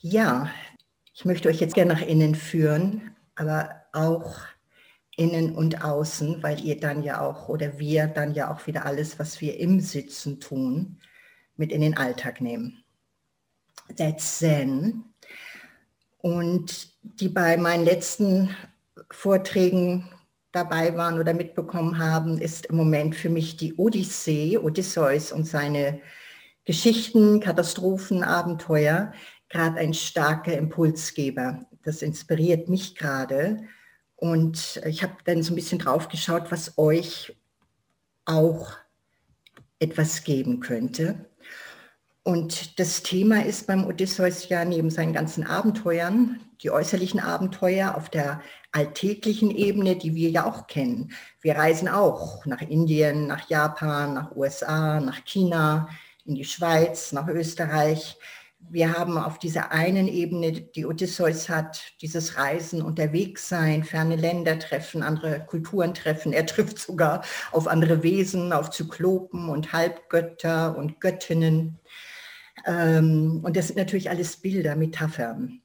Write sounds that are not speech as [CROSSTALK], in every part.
Ja, ich möchte euch jetzt gerne nach innen führen, aber auch innen und außen, weil ihr dann ja auch oder wir dann ja auch wieder alles, was wir im Sitzen tun, mit in den Alltag nehmen. That's Zen. Und die bei meinen letzten Vorträgen dabei waren oder mitbekommen haben, ist im Moment für mich die Odyssee, Odysseus und seine Geschichten, Katastrophen, Abenteuer gerade ein starker Impulsgeber. Das inspiriert mich gerade. Und ich habe dann so ein bisschen drauf geschaut, was euch auch etwas geben könnte. Und das Thema ist beim Odysseus ja neben seinen ganzen Abenteuern, die äußerlichen Abenteuer auf der alltäglichen Ebene, die wir ja auch kennen. Wir reisen auch nach Indien, nach Japan, nach USA, nach China, in die Schweiz, nach Österreich. Wir haben auf dieser einen Ebene, die Odysseus hat, dieses Reisen, unterwegs sein, ferne Länder treffen, andere Kulturen treffen. Er [LAUGHS] trifft sogar auf andere Wesen, auf Zyklopen und Halbgötter und Göttinnen. Ähm, und das sind natürlich alles Bilder, Metaphern.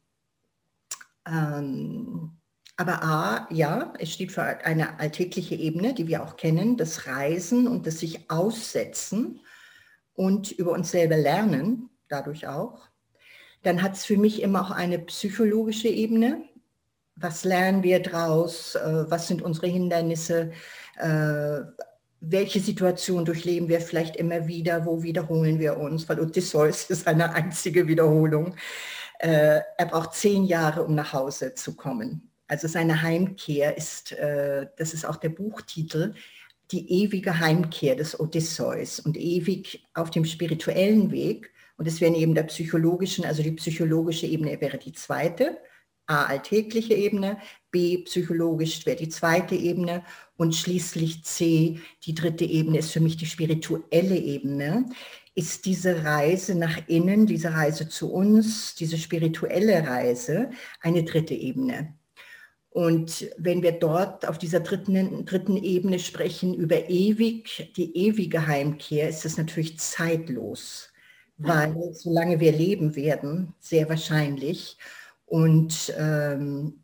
Ähm, aber A, ja, es steht für eine alltägliche Ebene, die wir auch kennen, das Reisen und das sich aussetzen und über uns selber lernen, dadurch auch. Dann hat es für mich immer auch eine psychologische Ebene. Was lernen wir daraus? Äh, was sind unsere Hindernisse? Äh, welche Situation durchleben wir vielleicht immer wieder, wo wiederholen wir uns, weil Odysseus [LAUGHS] ist eine einzige Wiederholung. Äh, er braucht zehn Jahre, um nach Hause zu kommen. Also seine Heimkehr ist, das ist auch der Buchtitel, die ewige Heimkehr des Odysseus und ewig auf dem spirituellen Weg. Und es wäre neben der psychologischen, also die psychologische Ebene wäre die zweite A, alltägliche Ebene, B, psychologisch wäre die zweite Ebene und schließlich C, die dritte Ebene ist für mich die spirituelle Ebene, ist diese Reise nach innen, diese Reise zu uns, diese spirituelle Reise eine dritte Ebene. Und wenn wir dort auf dieser dritten, dritten Ebene sprechen über ewig, die ewige Heimkehr, ist es natürlich zeitlos, weil solange wir leben werden, sehr wahrscheinlich, und ähm,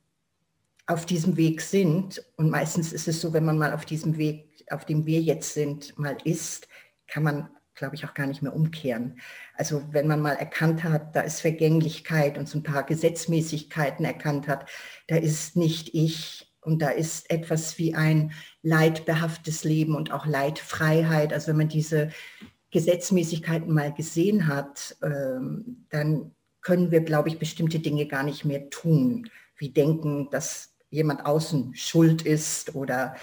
auf diesem Weg sind, und meistens ist es so, wenn man mal auf diesem Weg, auf dem wir jetzt sind, mal ist, kann man, glaube ich, auch gar nicht mehr umkehren. Also wenn man mal erkannt hat, da ist Vergänglichkeit und so ein paar Gesetzmäßigkeiten erkannt hat, da ist nicht ich und da ist etwas wie ein leidbehaftes Leben und auch Leidfreiheit. Also wenn man diese Gesetzmäßigkeiten mal gesehen hat, ähm, dann können wir, glaube ich, bestimmte Dinge gar nicht mehr tun, wie denken, dass jemand außen schuld ist oder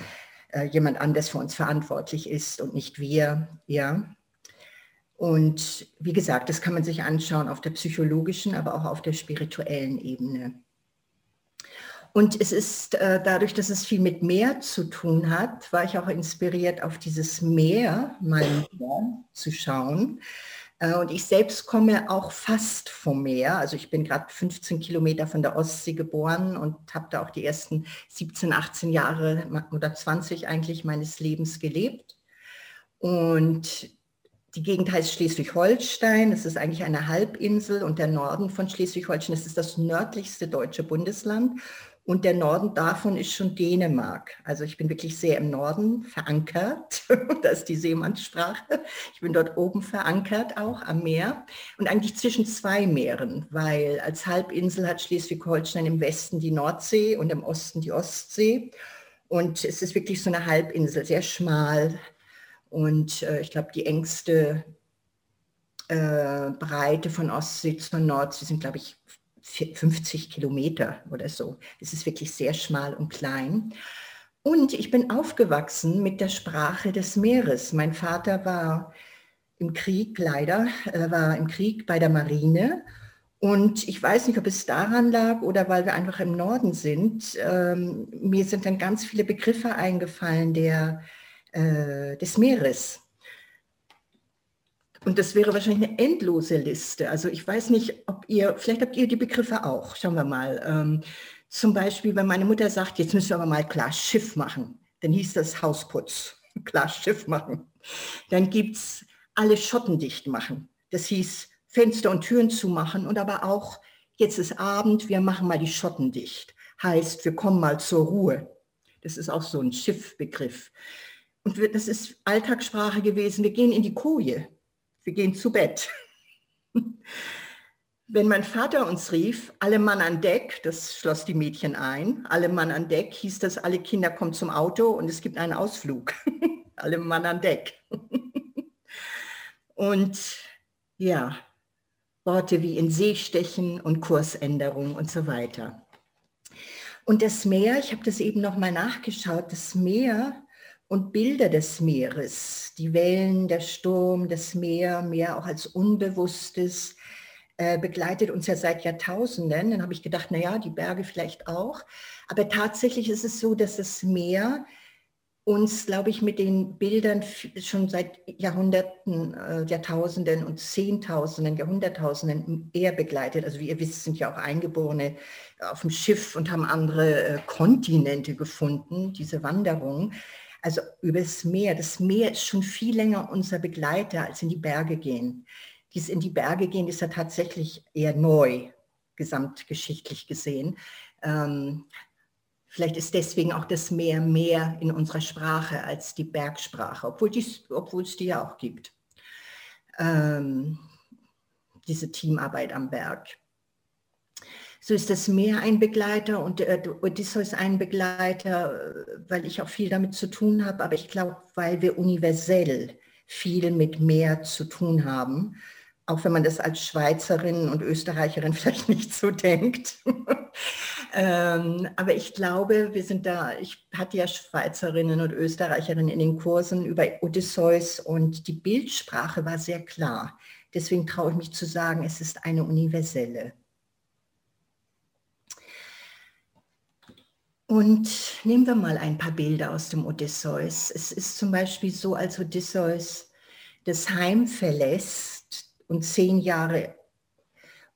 äh, jemand anders für uns verantwortlich ist und nicht wir. Ja. Und wie gesagt, das kann man sich anschauen auf der psychologischen, aber auch auf der spirituellen Ebene. Und es ist äh, dadurch, dass es viel mit Meer zu tun hat, war ich auch inspiriert, auf dieses Meer mal zu schauen. Äh, und ich selbst komme auch fast vom Meer. Also ich bin gerade 15 Kilometer von der Ostsee geboren und habe da auch die ersten 17, 18 Jahre oder 20 eigentlich meines Lebens gelebt. Und die Gegend heißt Schleswig-Holstein. Es ist eigentlich eine Halbinsel und der Norden von Schleswig-Holstein, das ist das nördlichste deutsche Bundesland. Und der Norden davon ist schon Dänemark. Also ich bin wirklich sehr im Norden verankert. [LAUGHS] da ist die Seemannssprache. Ich bin dort oben verankert auch am Meer und eigentlich zwischen zwei Meeren, weil als Halbinsel hat Schleswig-Holstein im Westen die Nordsee und im Osten die Ostsee. Und es ist wirklich so eine Halbinsel, sehr schmal. Und äh, ich glaube, die engste äh, Breite von Ostsee zur Nordsee sind, glaube ich, 50 Kilometer oder so. Es ist wirklich sehr schmal und klein. Und ich bin aufgewachsen mit der Sprache des Meeres. Mein Vater war im Krieg, leider, er war im Krieg bei der Marine. Und ich weiß nicht, ob es daran lag oder weil wir einfach im Norden sind. Ähm, mir sind dann ganz viele Begriffe eingefallen der, äh, des Meeres. Und das wäre wahrscheinlich eine endlose Liste. Also ich weiß nicht, ob ihr, vielleicht habt ihr die Begriffe auch. Schauen wir mal. Ähm, zum Beispiel, wenn meine Mutter sagt, jetzt müssen wir aber mal klar Schiff machen, dann hieß das Hausputz, [LAUGHS] klar Schiff machen. Dann gibt es alle Schotten dicht machen. Das hieß Fenster und Türen zumachen und aber auch jetzt ist Abend, wir machen mal die Schotten dicht. Heißt, wir kommen mal zur Ruhe. Das ist auch so ein Schiffbegriff. Und das ist Alltagssprache gewesen. Wir gehen in die Koje. Wir gehen zu Bett. Wenn mein Vater uns rief, alle Mann an Deck, das schloss die Mädchen ein, alle Mann an Deck, hieß das, alle Kinder kommen zum Auto und es gibt einen Ausflug. [LAUGHS] alle Mann an Deck. [LAUGHS] und ja, Worte wie in See stechen und Kursänderung und so weiter. Und das Meer, ich habe das eben nochmal nachgeschaut, das Meer und Bilder des Meeres, die Wellen, der Sturm, das Meer, Meer auch als Unbewusstes, äh, begleitet uns ja seit Jahrtausenden. Dann habe ich gedacht, naja, die Berge vielleicht auch. Aber tatsächlich ist es so, dass das Meer uns, glaube ich, mit den Bildern schon seit Jahrhunderten, äh, Jahrtausenden und Zehntausenden, Jahrhunderttausenden eher begleitet. Also wie ihr wisst, sind ja auch Eingeborene auf dem Schiff und haben andere äh, Kontinente gefunden, diese Wanderung. Also übers Meer. Das Meer ist schon viel länger unser Begleiter, als in die Berge gehen. Dies in die Berge gehen ist ja tatsächlich eher neu, gesamtgeschichtlich gesehen. Ähm, Vielleicht ist deswegen auch das Meer mehr in unserer Sprache als die Bergsprache, obwohl, dies, obwohl es die ja auch gibt. Ähm, diese Teamarbeit am Berg. So ist das Meer ein Begleiter und äh, Odysseus ein Begleiter, weil ich auch viel damit zu tun habe, aber ich glaube, weil wir universell viel mit Meer zu tun haben auch wenn man das als Schweizerin und Österreicherin [LAUGHS] vielleicht nicht so denkt. [LAUGHS] ähm, aber ich glaube, wir sind da, ich hatte ja Schweizerinnen und Österreicherinnen in den Kursen über Odysseus und die Bildsprache war sehr klar. Deswegen traue ich mich zu sagen, es ist eine universelle. Und nehmen wir mal ein paar Bilder aus dem Odysseus. Es ist zum Beispiel so, als Odysseus das Heim verlässt, und zehn Jahre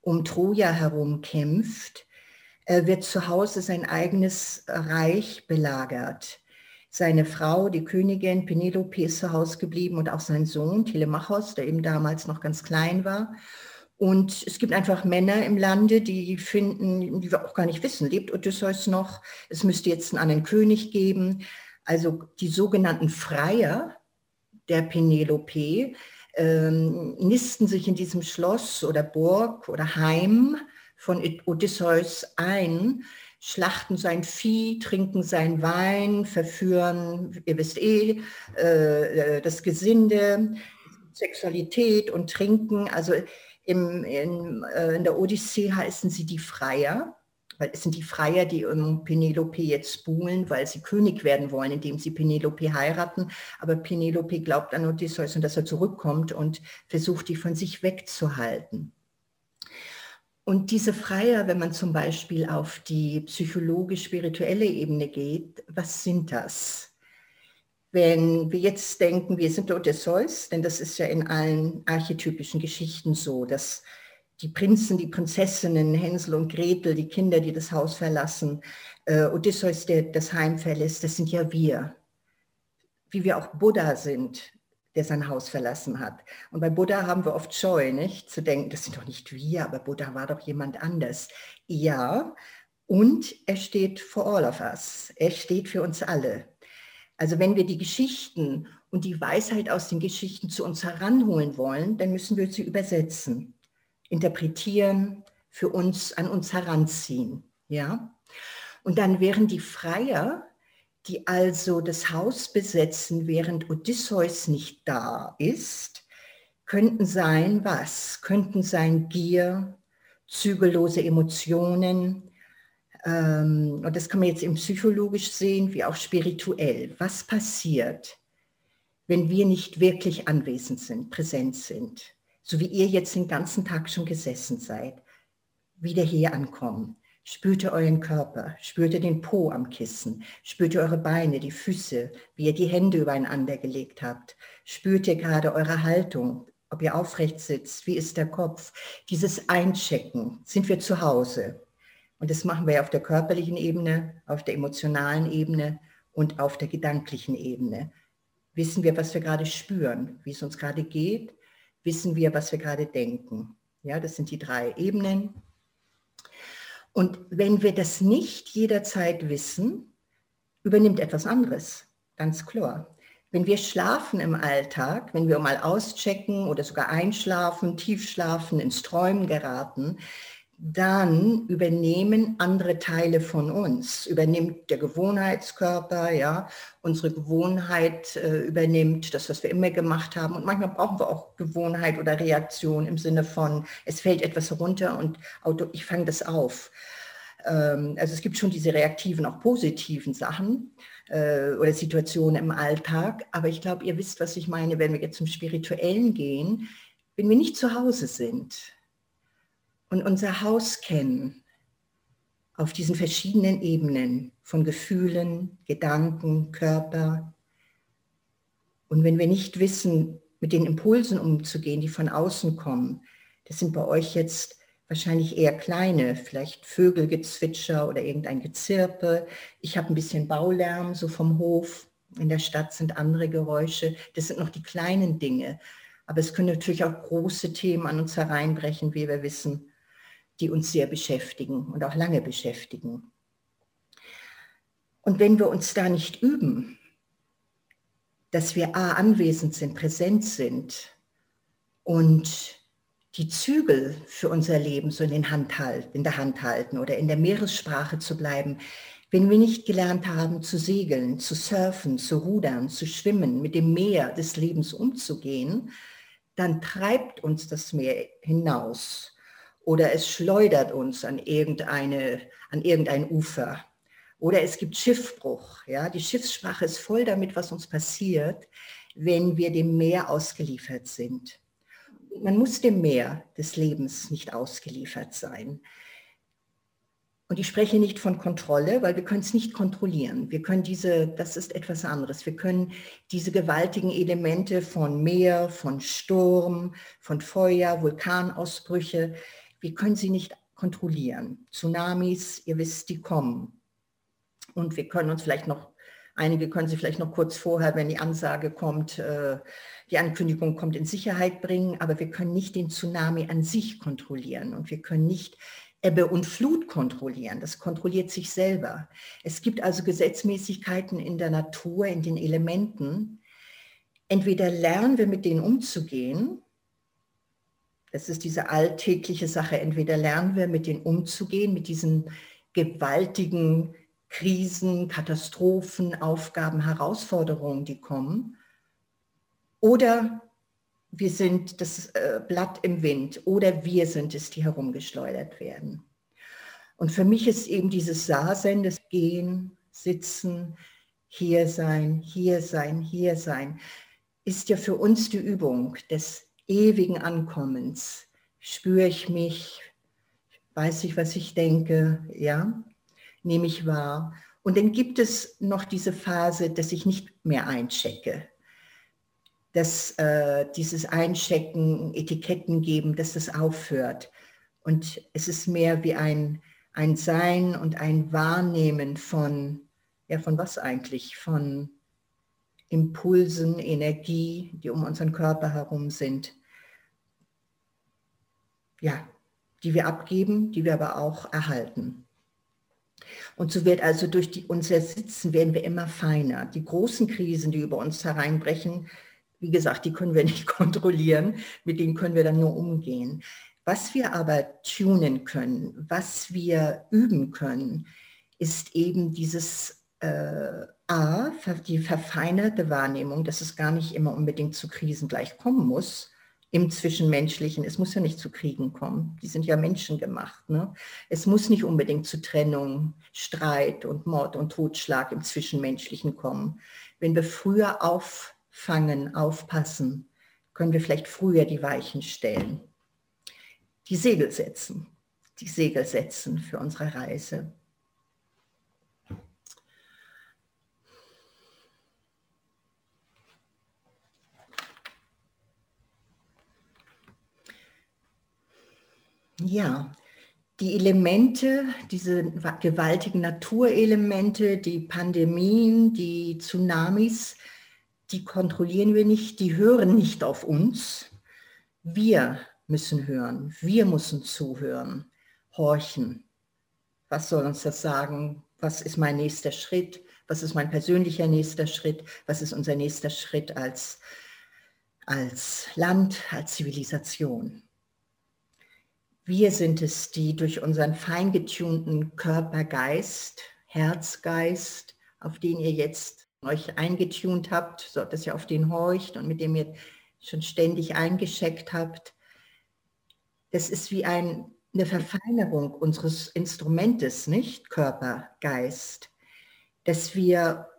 um Troja herum kämpft, wird zu Hause sein eigenes Reich belagert. Seine Frau, die Königin Penelope, ist zu Hause geblieben und auch sein Sohn Telemachos, der eben damals noch ganz klein war. Und es gibt einfach Männer im Lande, die finden, die wir auch gar nicht wissen, lebt Odysseus noch? Es müsste jetzt einen anderen König geben. Also die sogenannten Freier der Penelope, ähm, nisten sich in diesem Schloss oder Burg oder Heim von Odysseus ein, schlachten sein Vieh, trinken sein Wein, verführen, ihr wisst eh, äh, das Gesinde, Sexualität und Trinken. Also im, in, äh, in der Odyssee heißen sie die Freier weil es sind die Freier, die um Penelope jetzt buhlen, weil sie König werden wollen, indem sie Penelope heiraten. Aber Penelope glaubt an Odysseus und dass er zurückkommt und versucht, die von sich wegzuhalten. Und diese Freier, wenn man zum Beispiel auf die psychologisch-spirituelle Ebene geht, was sind das? Wenn wir jetzt denken, wir sind Odysseus, denn das ist ja in allen archetypischen Geschichten so, dass die Prinzen, die Prinzessinnen, Hänsel und Gretel, die Kinder, die das Haus verlassen, äh, Odysseus, der das Heim verlässt, das sind ja wir. Wie wir auch Buddha sind, der sein Haus verlassen hat. Und bei Buddha haben wir oft Scheu, nicht? Zu denken, das sind doch nicht wir, aber Buddha war doch jemand anders. Ja, und er steht for all of us. Er steht für uns alle. Also wenn wir die Geschichten und die Weisheit aus den Geschichten zu uns heranholen wollen, dann müssen wir sie übersetzen interpretieren, für uns an uns heranziehen. Ja? Und dann wären die Freier, die also das Haus besetzen, während Odysseus nicht da ist, könnten sein was? Könnten sein Gier, zügellose Emotionen. Ähm, und das kann man jetzt im psychologisch sehen, wie auch spirituell. Was passiert, wenn wir nicht wirklich anwesend sind, präsent sind? so wie ihr jetzt den ganzen Tag schon gesessen seid, wieder hier ankommen. Spürt ihr euren Körper, spürt ihr den Po am Kissen, spürt ihr eure Beine, die Füße, wie ihr die Hände übereinander gelegt habt, spürt ihr gerade eure Haltung, ob ihr aufrecht sitzt, wie ist der Kopf, dieses Einchecken, sind wir zu Hause. Und das machen wir auf der körperlichen Ebene, auf der emotionalen Ebene und auf der gedanklichen Ebene. Wissen wir, was wir gerade spüren, wie es uns gerade geht, wissen wir, was wir gerade denken. Ja, das sind die drei Ebenen. Und wenn wir das nicht jederzeit wissen, übernimmt etwas anderes, ganz klar. Wenn wir schlafen im Alltag, wenn wir mal auschecken oder sogar einschlafen, tief schlafen, ins Träumen geraten, dann übernehmen andere Teile von uns, übernimmt der Gewohnheitskörper, ja, unsere Gewohnheit äh, übernimmt das, was wir immer gemacht haben. Und manchmal brauchen wir auch Gewohnheit oder Reaktion im Sinne von, es fällt etwas runter und Auto, ich fange das auf. Ähm, also es gibt schon diese reaktiven, auch positiven Sachen äh, oder Situationen im Alltag. Aber ich glaube, ihr wisst, was ich meine, wenn wir jetzt zum Spirituellen gehen, wenn wir nicht zu Hause sind und unser Haus kennen auf diesen verschiedenen Ebenen von Gefühlen, Gedanken, Körper. Und wenn wir nicht wissen, mit den Impulsen umzugehen, die von außen kommen, das sind bei euch jetzt wahrscheinlich eher kleine, vielleicht Vögelgezwitscher oder irgendein Gezirpe. Ich habe ein bisschen Baulärm so vom Hof. In der Stadt sind andere Geräusche. Das sind noch die kleinen Dinge. Aber es können natürlich auch große Themen an uns hereinbrechen, wie wir wissen die uns sehr beschäftigen und auch lange beschäftigen. Und wenn wir uns da nicht üben, dass wir A anwesend sind, präsent sind und die Zügel für unser Leben so in, den Hand halten, in der Hand halten oder in der Meeressprache zu bleiben, wenn wir nicht gelernt haben zu segeln, zu surfen, zu rudern, zu schwimmen, mit dem Meer des Lebens umzugehen, dann treibt uns das Meer hinaus oder es schleudert uns an, irgendeine, an irgendein Ufer oder es gibt Schiffbruch. Ja? Die Schiffssprache ist voll damit, was uns passiert, wenn wir dem Meer ausgeliefert sind. Man muss dem Meer des Lebens nicht ausgeliefert sein. Und ich spreche nicht von Kontrolle, weil wir können es nicht kontrollieren. Wir können diese, das ist etwas anderes. Wir können diese gewaltigen Elemente von Meer, von Sturm, von Feuer, Vulkanausbrüche, wir können sie nicht kontrollieren. Tsunamis, ihr wisst, die kommen. Und wir können uns vielleicht noch, einige können sie vielleicht noch kurz vorher, wenn die Ansage kommt, äh, die Ankündigung kommt, in Sicherheit bringen, aber wir können nicht den Tsunami an sich kontrollieren und wir können nicht Ebbe und Flut kontrollieren. Das kontrolliert sich selber. Es gibt also Gesetzmäßigkeiten in der Natur, in den Elementen. Entweder lernen wir mit denen umzugehen das ist diese alltägliche Sache. Entweder lernen wir mit denen umzugehen, mit diesen gewaltigen Krisen, Katastrophen, Aufgaben, Herausforderungen, die kommen. Oder wir sind das äh, Blatt im Wind oder wir sind es, die herumgeschleudert werden. Und für mich ist eben dieses Saarsein, das Gehen, Sitzen, hier sein, hier sein, hier sein, ist ja für uns die Übung des ewigen Ankommens. Spüre ich mich, weiß ich, was ich denke, ja, nehme ich wahr. Und dann gibt es noch diese Phase, dass ich nicht mehr einchecke. Dass äh, dieses Einchecken, Etiketten geben, dass das aufhört. Und es ist mehr wie ein, ein Sein und ein Wahrnehmen von, ja, von was eigentlich? Von Impulsen, Energie, die um unseren Körper herum sind ja, die wir abgeben, die wir aber auch erhalten. Und so wird also durch die, unser Sitzen werden wir immer feiner. Die großen Krisen, die über uns hereinbrechen, wie gesagt, die können wir [LAUGHS] nicht kontrollieren, mit denen können wir dann nur umgehen. Was wir aber tunen können, was wir üben können, ist eben dieses äh, A, die verfeinerte Wahrnehmung, dass es gar nicht immer unbedingt zu Krisen gleich kommen muss, im Zwischenmenschlichen. Es muss ja nicht zu Kriegen kommen. Die sind ja menschengemacht. Ne? Es muss nicht unbedingt zu Trennung, Streit und Mord und Totschlag im Zwischenmenschlichen kommen. Wenn wir früher auffangen, aufpassen, können wir vielleicht früher die Weichen stellen. Die Segel setzen, die Segel setzen für unsere Reise. Ja, die Elemente, diese gewaltigen Naturelemente, die Pandemien, die Tsunamis, die kontrollieren wir nicht, die hören nicht auf uns. Wir müssen hören, wir müssen zuhören, horchen. Was soll uns das sagen? Was ist mein nächster Schritt? Was ist mein persönlicher nächster Schritt? Was ist unser nächster Schritt als, als Land, als Zivilisation? Wir sind es, die durch unseren feingetunten Körper, Geist, Herz, Geist, auf den ihr jetzt euch eingetunt habt, so dass ihr auf den horcht und mit dem ihr schon ständig eingescheckt habt. Das ist wie ein, eine Verfeinerung unseres Instrumentes, nicht Körper, Geist, dass wir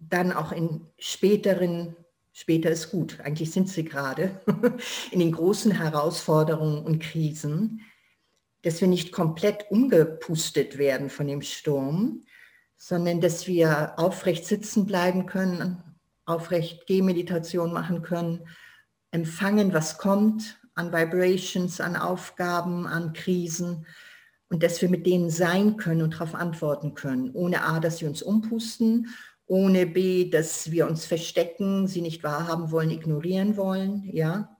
dann auch in späteren, später ist gut, eigentlich sind sie gerade, [LAUGHS] in den großen Herausforderungen und Krisen, dass wir nicht komplett umgepustet werden von dem Sturm, sondern dass wir aufrecht sitzen bleiben können, aufrecht Gehmeditation machen können, empfangen, was kommt an Vibrations, an Aufgaben, an Krisen und dass wir mit denen sein können und darauf antworten können, ohne A, dass sie uns umpusten, ohne B, dass wir uns verstecken, sie nicht wahrhaben wollen, ignorieren wollen, ja.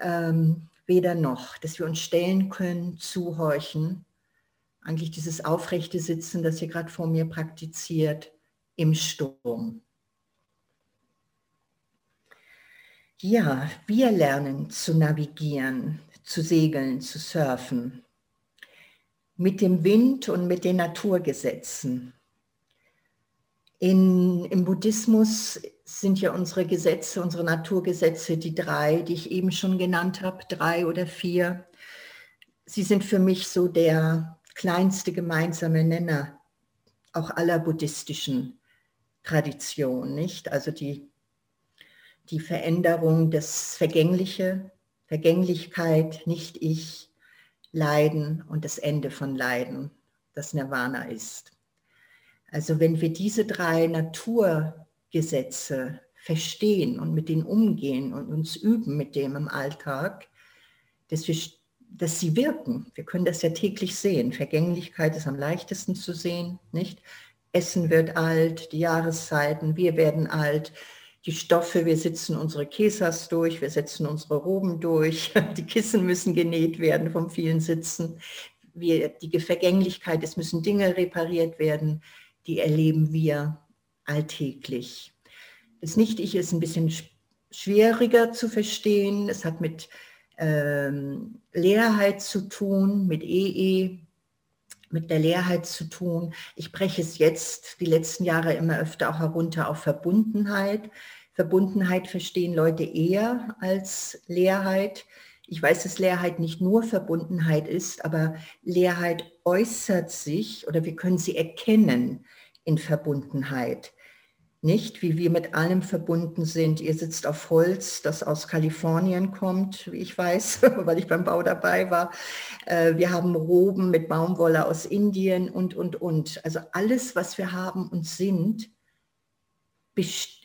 Ähm, weder noch, dass wir uns stellen können, zuhorchen eigentlich dieses aufrechte Sitzen, das ihr gerade vor mir praktiziert, im Sturm. Ja, wir lernen zu navigieren, zu segeln, zu surfen. Mit dem Wind und mit den Naturgesetzen. In, Im Buddhismus sind ja unsere Gesetze, unsere Naturgesetze die drei, die ich eben schon genannt habe, drei oder vier. Sie sind für mich so der kleinste gemeinsame Nenner auch aller buddhistischen Traditionen, nicht? Also die, die Veränderung, das Vergängliche, Vergänglichkeit, nicht ich, Leiden und das Ende von Leiden, das Nirvana ist. Also wenn wir diese drei Naturgesetze verstehen und mit denen umgehen und uns üben mit dem im Alltag, dass wir dass sie wirken. Wir können das ja täglich sehen. Vergänglichkeit ist am leichtesten zu sehen, nicht? Essen wird alt, die Jahreszeiten, wir werden alt, die Stoffe, wir sitzen unsere Käsers durch, wir setzen unsere Roben durch, [LAUGHS] die Kissen müssen genäht werden vom vielen Sitzen. Wir, die Vergänglichkeit, es müssen Dinge repariert werden, die erleben wir alltäglich. Das Nicht-Ich ist ein bisschen schwieriger zu verstehen. Es hat mit ähm, Leerheit zu tun, mit EE, e, mit der Leerheit zu tun. Ich breche es jetzt die letzten Jahre immer öfter auch herunter auf Verbundenheit. Verbundenheit verstehen Leute eher als Leerheit. Ich weiß, dass Leerheit nicht nur Verbundenheit ist, aber Leerheit äußert sich oder wir können sie erkennen in Verbundenheit nicht, wie wir mit allem verbunden sind. Ihr sitzt auf Holz, das aus Kalifornien kommt, wie ich weiß, [LAUGHS] weil ich beim Bau dabei war. Äh, wir haben Roben mit Baumwolle aus Indien und, und, und. Also alles, was wir haben und sind,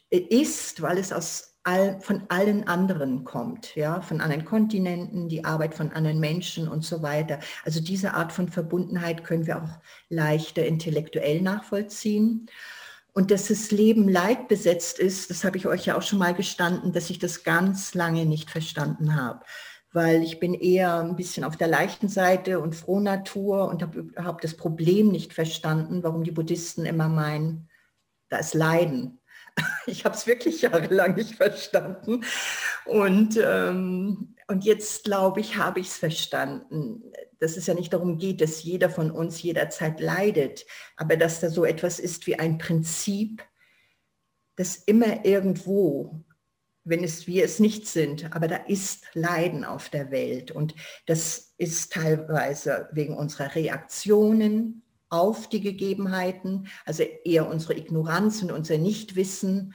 ist, weil es aus all, von allen anderen kommt, ja, von anderen Kontinenten, die Arbeit von anderen Menschen und so weiter. Also diese Art von Verbundenheit können wir auch leichter intellektuell nachvollziehen. Und dass das Leben leidbesetzt ist, das habe ich euch ja auch schon mal gestanden, dass ich das ganz lange nicht verstanden habe. Weil ich bin eher ein bisschen auf der leichten Seite und froh Natur und habe überhaupt das Problem nicht verstanden, warum die Buddhisten immer meinen, da ist Leiden. [LAUGHS] Ich habe es wirklich jahrelang nicht verstanden. Und, ähm, und jetzt, glaube ich, habe ich es verstanden dass es ja nicht darum geht, dass jeder von uns jederzeit leidet, aber dass da so etwas ist wie ein Prinzip, das immer irgendwo, wenn es wir es nicht sind, aber da ist Leiden auf der Welt und das ist teilweise wegen unserer Reaktionen auf die Gegebenheiten, also eher unsere Ignoranz und unser Nichtwissen,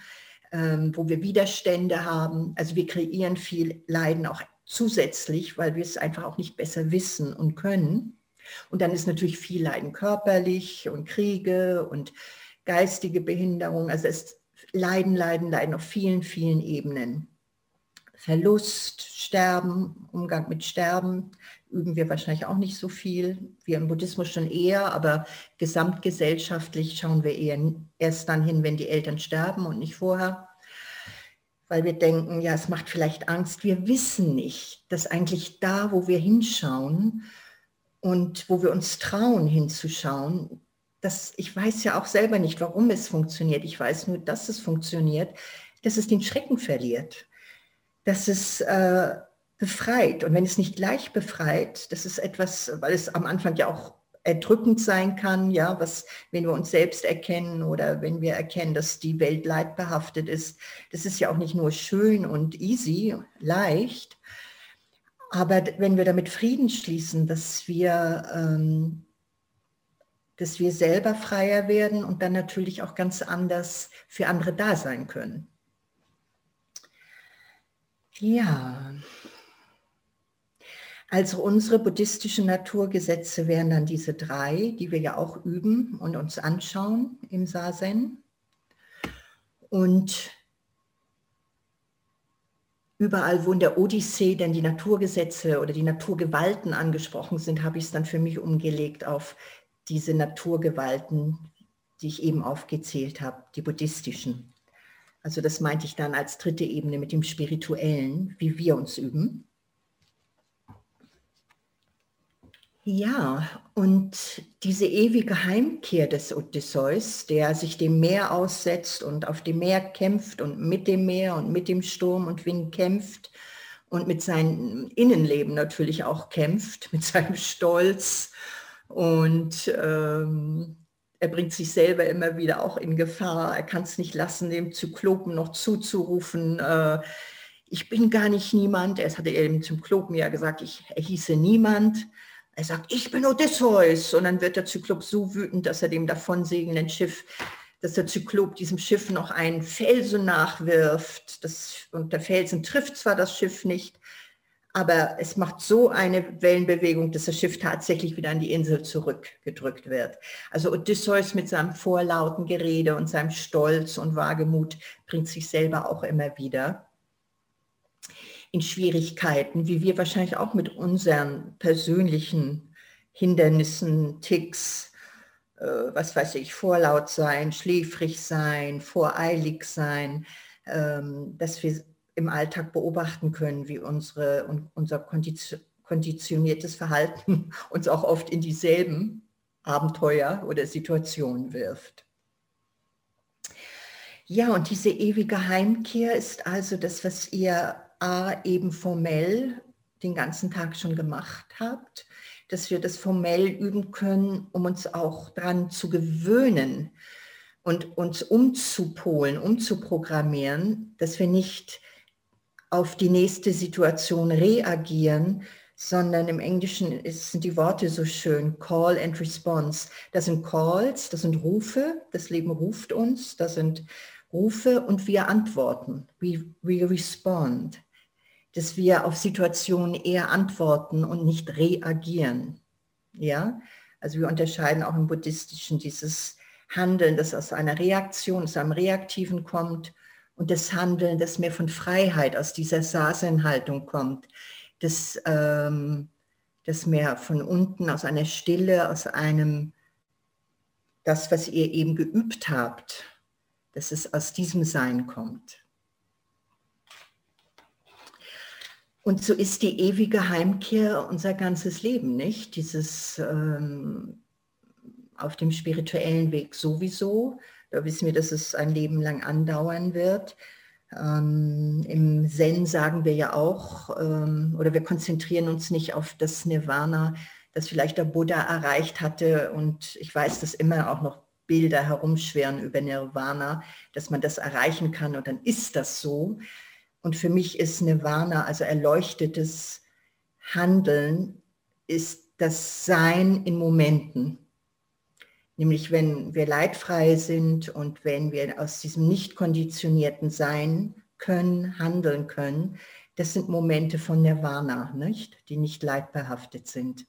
ähm, wo wir Widerstände haben. Also wir kreieren viel Leiden auch zusätzlich, weil wir es einfach auch nicht besser wissen und können. Und dann ist natürlich viel Leiden körperlich und Kriege und geistige Behinderung. Also es Leiden, Leiden, Leiden auf vielen, vielen Ebenen. Verlust, Sterben, Umgang mit Sterben üben wir wahrscheinlich auch nicht so viel. Wir im Buddhismus schon eher, aber gesamtgesellschaftlich schauen wir eher erst dann hin, wenn die Eltern sterben und nicht vorher weil wir denken, ja, es macht vielleicht Angst. Wir wissen nicht, dass eigentlich da, wo wir hinschauen, und wo wir uns trauen hinzuschauen. Das, ich weiß ja auch selber nicht, warum es funktioniert. Ich weiß nur, dass es funktioniert, dass es den Schrecken verliert, dass es äh, befreit. Und wenn es nicht gleich befreit, das ist etwas, weil es am Anfang ja auch erdrückend sein kann, ja, was, wenn wir uns selbst erkennen oder wenn wir erkennen, dass die Welt leidbehaftet ist. Das ist ja auch nicht nur schön und easy, leicht, aber wenn wir damit Frieden schließen, dass wir, ähm, dass wir selber freier werden und dann natürlich auch ganz anders für andere da sein können. Ja. Also unsere buddhistischen Naturgesetze wären dann diese drei, die wir ja auch üben und uns anschauen im Sazen. Und überall, wo in der Odyssee denn die Naturgesetze oder die Naturgewalten angesprochen sind, habe ich es dann für mich umgelegt auf diese Naturgewalten, die ich eben aufgezählt habe, die buddhistischen. Also das meinte ich dann als dritte Ebene mit dem Spirituellen, wie wir uns üben. Ja, und diese ewige Heimkehr des Odysseus, der sich dem Meer aussetzt und auf dem Meer kämpft und mit dem Meer und mit dem Sturm und Wind kämpft und mit seinem Innenleben natürlich auch kämpft, mit seinem Stolz und ähm, er bringt sich selber immer wieder auch in Gefahr. Er kann es nicht lassen, dem Zyklopen noch zuzurufen, äh, ich bin gar nicht niemand. Erst hatte er dem Zyklopen ja gesagt, ich, er hieße niemand. Er sagt, ich bin Odysseus. Und dann wird der Zyklop so wütend, dass er dem davonsegelnden Schiff, dass der Zyklop diesem Schiff noch einen Felsen nachwirft. Das, und der Felsen trifft zwar das Schiff nicht, aber es macht so eine Wellenbewegung, dass das Schiff tatsächlich wieder an die Insel zurückgedrückt wird. Also Odysseus mit seinem vorlauten Gerede und seinem Stolz und Wagemut bringt sich selber auch immer wieder in Schwierigkeiten, wie wir wahrscheinlich auch mit unseren persönlichen Hindernissen, Ticks, äh, was weiß ich, vorlaut sein, schläfrig sein, voreilig sein, ähm, dass wir im Alltag beobachten können, wie unsere, unser konditioniertes Verhalten [LAUGHS] uns auch oft in dieselben Abenteuer oder Situationen wirft. Ja, und diese ewige Heimkehr ist also das, was ihr A, eben formell den ganzen Tag schon gemacht habt, dass wir das formell üben können, um uns auch daran zu gewöhnen und uns umzupolen, umzuprogrammieren, dass wir nicht auf die nächste Situation reagieren, sondern im Englischen sind die Worte so schön, Call and Response. Das sind Calls, das sind Rufe, das Leben ruft uns, das sind Rufe und wir antworten, we, we respond dass wir auf Situationen eher antworten und nicht reagieren. Ja, also wir unterscheiden auch im Buddhistischen dieses Handeln, das aus einer Reaktion, aus einem Reaktiven kommt und das Handeln, das mehr von Freiheit, aus dieser Sasenhaltung kommt, das, ähm, das mehr von unten, aus einer Stille, aus einem, das, was ihr eben geübt habt, dass es aus diesem Sein kommt. Und so ist die ewige Heimkehr unser ganzes Leben, nicht? Dieses ähm, auf dem spirituellen Weg sowieso. Da wissen wir, dass es ein Leben lang andauern wird. Ähm, Im Zen sagen wir ja auch, ähm, oder wir konzentrieren uns nicht auf das Nirvana, das vielleicht der Buddha erreicht hatte. Und ich weiß, dass immer auch noch Bilder herumschweren über Nirvana, dass man das erreichen kann und dann ist das so. Und für mich ist Nirvana, also erleuchtetes Handeln, ist das Sein in Momenten. Nämlich wenn wir leidfrei sind und wenn wir aus diesem nicht konditionierten Sein können, handeln können, das sind Momente von Nirvana, nicht? die nicht leidbehaftet sind.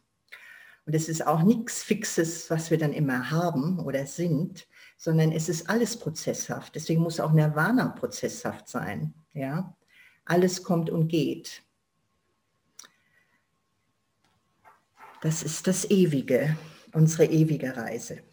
Und es ist auch nichts Fixes, was wir dann immer haben oder sind, sondern es ist alles prozesshaft. Deswegen muss auch Nirvana prozesshaft sein. Ja? Alles kommt und geht. Das ist das Ewige, unsere ewige Reise.